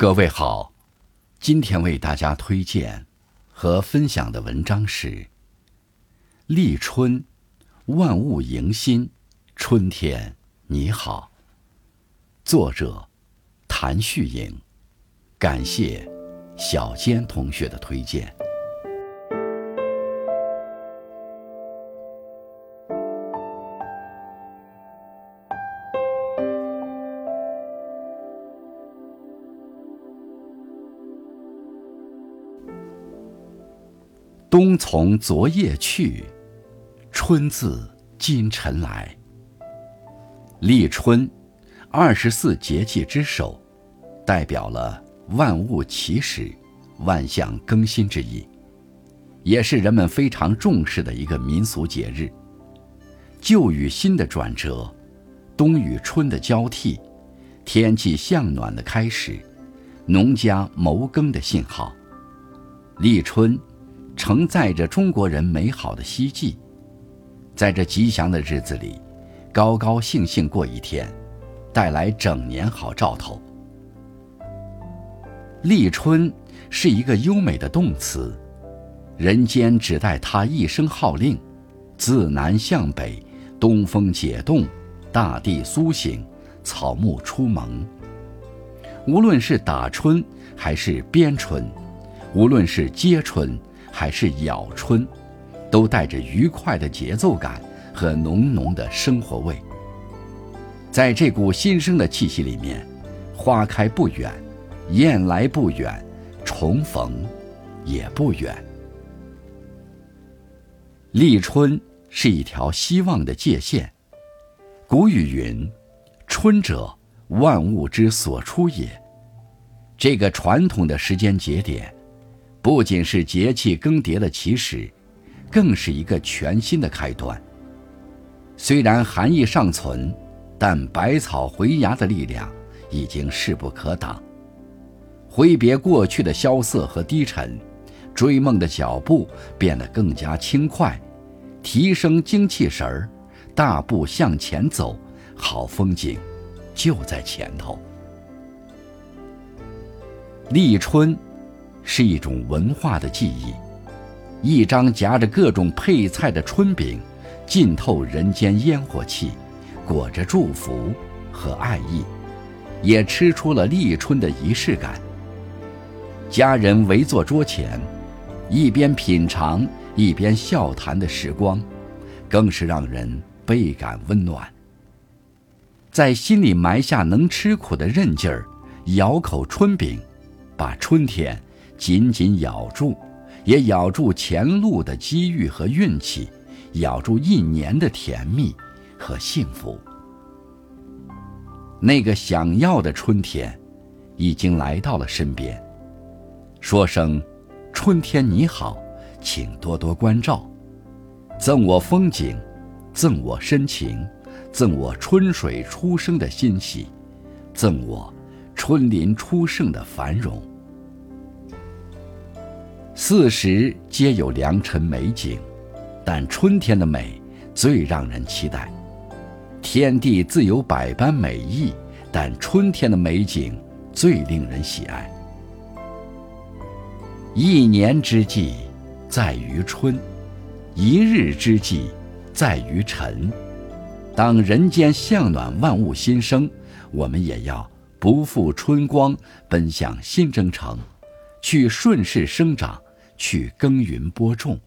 各位好，今天为大家推荐和分享的文章是《立春，万物迎新，春天你好》，作者谭旭颖，感谢小坚同学的推荐。冬从昨夜去，春自今晨来。立春，二十四节气之首，代表了万物起始、万象更新之意，也是人们非常重视的一个民俗节日。旧与新的转折，冬与春的交替，天气向暖的开始，农家谋耕的信号。立春。承载着中国人美好的希冀，在这吉祥的日子里，高高兴兴过一天，带来整年好兆头。立春是一个优美的动词，人间只待它一声号令，自南向北，东风解冻，大地苏醒，草木初萌。无论是打春还是鞭春，无论是接春。还是咬春，都带着愉快的节奏感和浓浓的生活味。在这股新生的气息里面，花开不远，燕来不远，重逢也不远。立春是一条希望的界限。古语云：“春者，万物之所出也。”这个传统的时间节点。不仅是节气更迭的起始，更是一个全新的开端。虽然寒意尚存，但百草回芽的力量已经势不可挡。挥别过去的萧瑟和低沉，追梦的脚步变得更加轻快，提升精气神儿，大步向前走，好风景就在前头。立春。是一种文化的记忆，一张夹着各种配菜的春饼，浸透人间烟火气，裹着祝福和爱意，也吃出了立春的仪式感。家人围坐桌前，一边品尝一边笑谈的时光，更是让人倍感温暖。在心里埋下能吃苦的韧劲儿，咬口春饼，把春天。紧紧咬住，也咬住前路的机遇和运气，咬住一年的甜蜜和幸福。那个想要的春天，已经来到了身边。说声“春天你好”，请多多关照，赠我风景，赠我深情，赠我春水初生的欣喜，赠我春林初盛的繁荣。四时皆有良辰美景，但春天的美最让人期待。天地自有百般美意，但春天的美景最令人喜爱。一年之计在于春，一日之计在于晨。当人间向暖，万物新生，我们也要不负春光，奔向新征程，去顺势生长。去耕耘播种，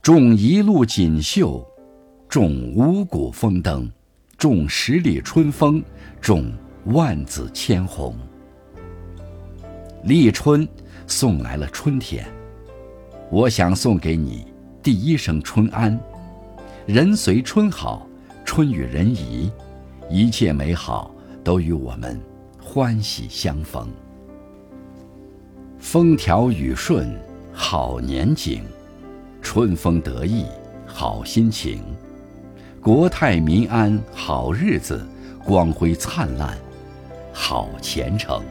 种一路锦绣，种五谷丰登，种十里春风，种万紫千红。立春送来了春天，我想送给你第一声春安。人随春好，春与人宜，一切美好都与我们欢喜相逢。风调雨顺，好年景；春风得意，好心情；国泰民安，好日子；光辉灿烂，好前程。